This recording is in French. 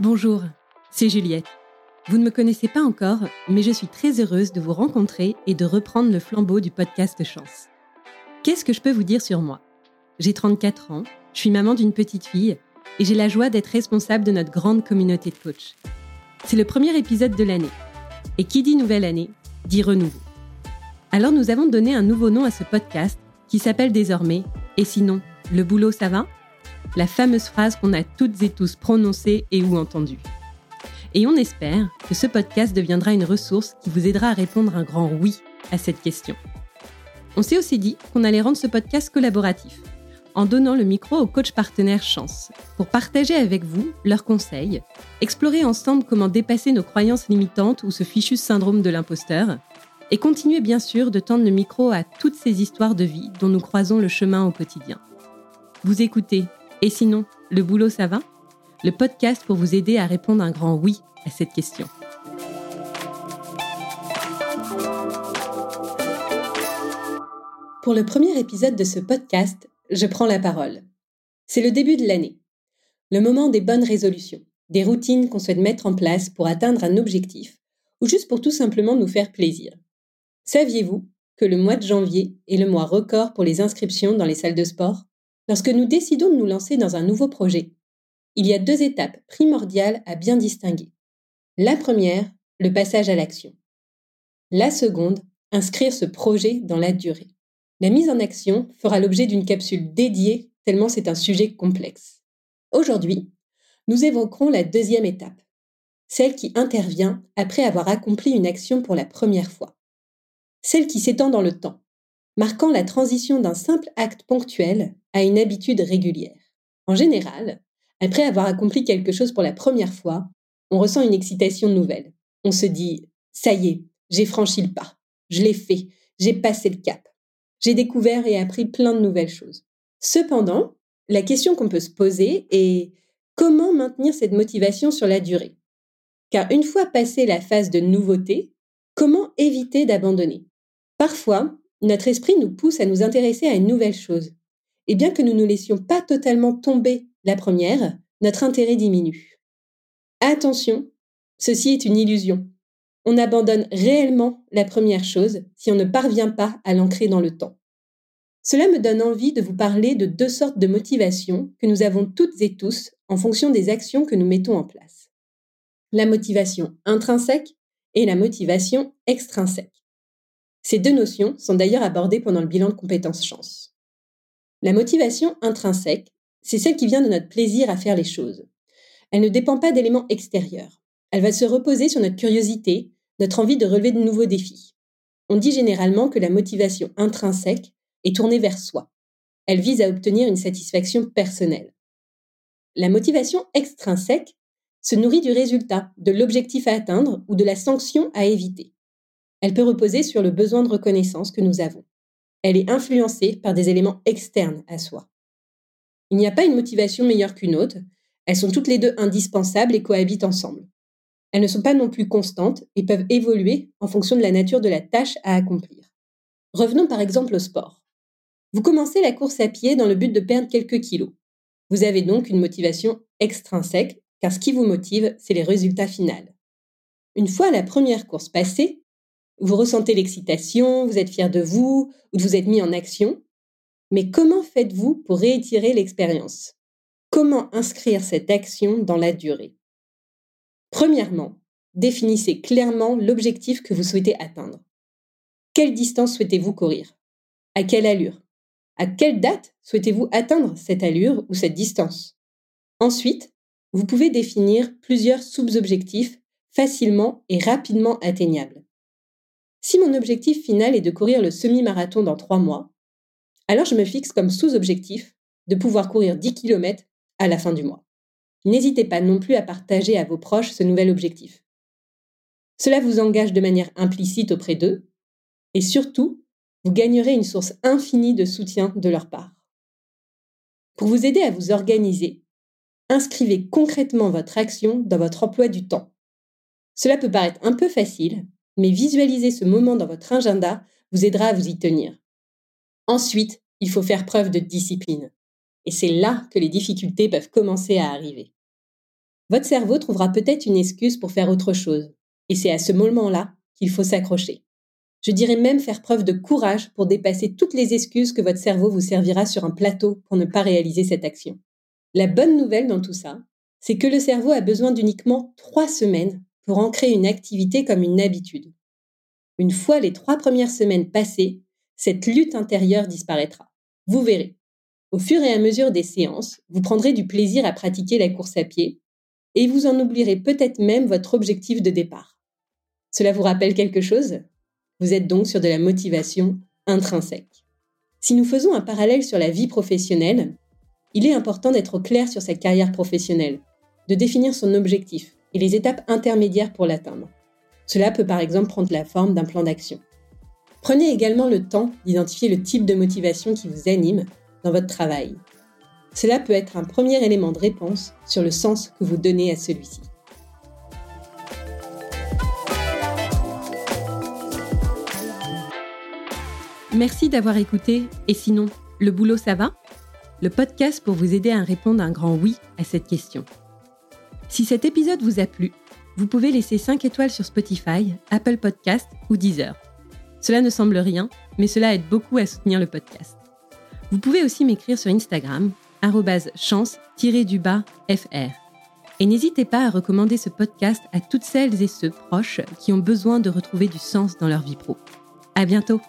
Bonjour, c'est Juliette. Vous ne me connaissez pas encore, mais je suis très heureuse de vous rencontrer et de reprendre le flambeau du podcast Chance. Qu'est-ce que je peux vous dire sur moi? J'ai 34 ans, je suis maman d'une petite fille et j'ai la joie d'être responsable de notre grande communauté de coachs. C'est le premier épisode de l'année. Et qui dit nouvelle année, dit renouveau. Alors nous avons donné un nouveau nom à ce podcast qui s'appelle désormais Et sinon, le boulot ça va? La fameuse phrase qu'on a toutes et tous prononcée et ou entendue. Et on espère que ce podcast deviendra une ressource qui vous aidera à répondre un grand oui à cette question. On s'est aussi dit qu'on allait rendre ce podcast collaboratif, en donnant le micro aux coachs partenaires Chance, pour partager avec vous leurs conseils, explorer ensemble comment dépasser nos croyances limitantes ou ce fichu syndrome de l'imposteur, et continuer bien sûr de tendre le micro à toutes ces histoires de vie dont nous croisons le chemin au quotidien. Vous écoutez et sinon, le boulot, ça va? Le podcast pour vous aider à répondre un grand oui à cette question. Pour le premier épisode de ce podcast, je prends la parole. C'est le début de l'année, le moment des bonnes résolutions, des routines qu'on souhaite mettre en place pour atteindre un objectif ou juste pour tout simplement nous faire plaisir. Saviez-vous que le mois de janvier est le mois record pour les inscriptions dans les salles de sport? Lorsque nous décidons de nous lancer dans un nouveau projet, il y a deux étapes primordiales à bien distinguer. La première, le passage à l'action. La seconde, inscrire ce projet dans la durée. La mise en action fera l'objet d'une capsule dédiée tellement c'est un sujet complexe. Aujourd'hui, nous évoquerons la deuxième étape, celle qui intervient après avoir accompli une action pour la première fois. Celle qui s'étend dans le temps, marquant la transition d'un simple acte ponctuel à une habitude régulière. En général, après avoir accompli quelque chose pour la première fois, on ressent une excitation nouvelle. On se dit ⁇ ça y est, j'ai franchi le pas, je l'ai fait, j'ai passé le cap, j'ai découvert et appris plein de nouvelles choses. Cependant, la question qu'on peut se poser est comment maintenir cette motivation sur la durée? Car une fois passée la phase de nouveauté, comment éviter d'abandonner? Parfois, notre esprit nous pousse à nous intéresser à une nouvelle chose, et bien que nous ne laissions pas totalement tomber la première, notre intérêt diminue. Attention, ceci est une illusion. On abandonne réellement la première chose si on ne parvient pas à l'ancrer dans le temps. Cela me donne envie de vous parler de deux sortes de motivation que nous avons toutes et tous en fonction des actions que nous mettons en place. La motivation intrinsèque et la motivation extrinsèque. Ces deux notions sont d'ailleurs abordées pendant le bilan de compétences chance. La motivation intrinsèque, c'est celle qui vient de notre plaisir à faire les choses. Elle ne dépend pas d'éléments extérieurs. Elle va se reposer sur notre curiosité, notre envie de relever de nouveaux défis. On dit généralement que la motivation intrinsèque est tournée vers soi. Elle vise à obtenir une satisfaction personnelle. La motivation extrinsèque se nourrit du résultat, de l'objectif à atteindre ou de la sanction à éviter. Elle peut reposer sur le besoin de reconnaissance que nous avons elle est influencée par des éléments externes à soi. Il n'y a pas une motivation meilleure qu'une autre, elles sont toutes les deux indispensables et cohabitent ensemble. Elles ne sont pas non plus constantes et peuvent évoluer en fonction de la nature de la tâche à accomplir. Revenons par exemple au sport. Vous commencez la course à pied dans le but de perdre quelques kilos. Vous avez donc une motivation extrinsèque, car ce qui vous motive, c'est les résultats finaux. Une fois la première course passée, vous ressentez l'excitation, vous êtes fier de vous, ou vous êtes mis en action. Mais comment faites-vous pour réitérer l'expérience? Comment inscrire cette action dans la durée? Premièrement, définissez clairement l'objectif que vous souhaitez atteindre. Quelle distance souhaitez-vous courir? À quelle allure? À quelle date souhaitez-vous atteindre cette allure ou cette distance? Ensuite, vous pouvez définir plusieurs sous-objectifs facilement et rapidement atteignables. Si mon objectif final est de courir le semi-marathon dans trois mois, alors je me fixe comme sous-objectif de pouvoir courir 10 km à la fin du mois. N'hésitez pas non plus à partager à vos proches ce nouvel objectif. Cela vous engage de manière implicite auprès d'eux et surtout, vous gagnerez une source infinie de soutien de leur part. Pour vous aider à vous organiser, inscrivez concrètement votre action dans votre emploi du temps. Cela peut paraître un peu facile, mais visualiser ce moment dans votre agenda vous aidera à vous y tenir. Ensuite, il faut faire preuve de discipline. Et c'est là que les difficultés peuvent commencer à arriver. votre cerveau trouvera peut-être une excuse pour faire autre chose. Et c'est à ce moment-là qu'il faut s'accrocher. Je dirais même faire preuve de courage pour dépasser toutes les excuses que votre cerveau vous servira sur un plateau pour ne pas réaliser cette action. La bonne nouvelle dans tout ça, c'est que le cerveau a besoin d'uniquement trois semaines pour ancrer une activité comme une habitude. Une fois les trois premières semaines passées, cette lutte intérieure disparaîtra. Vous verrez. Au fur et à mesure des séances, vous prendrez du plaisir à pratiquer la course à pied et vous en oublierez peut-être même votre objectif de départ. Cela vous rappelle quelque chose? Vous êtes donc sur de la motivation intrinsèque. Si nous faisons un parallèle sur la vie professionnelle, il est important d'être clair sur sa carrière professionnelle, de définir son objectif et les étapes intermédiaires pour l'atteindre. Cela peut par exemple prendre la forme d'un plan d'action. Prenez également le temps d'identifier le type de motivation qui vous anime dans votre travail. Cela peut être un premier élément de réponse sur le sens que vous donnez à celui-ci. Merci d'avoir écouté Et sinon, le boulot ça va? Le podcast pour vous aider à répondre un grand oui à cette question. Si cet épisode vous a plu, vous pouvez laisser 5 étoiles sur Spotify, Apple Podcast ou Deezer. Cela ne semble rien, mais cela aide beaucoup à soutenir le podcast. Vous pouvez aussi m'écrire sur Instagram, chance-du-bas fr. Et n'hésitez pas à recommander ce podcast à toutes celles et ceux proches qui ont besoin de retrouver du sens dans leur vie pro. À bientôt!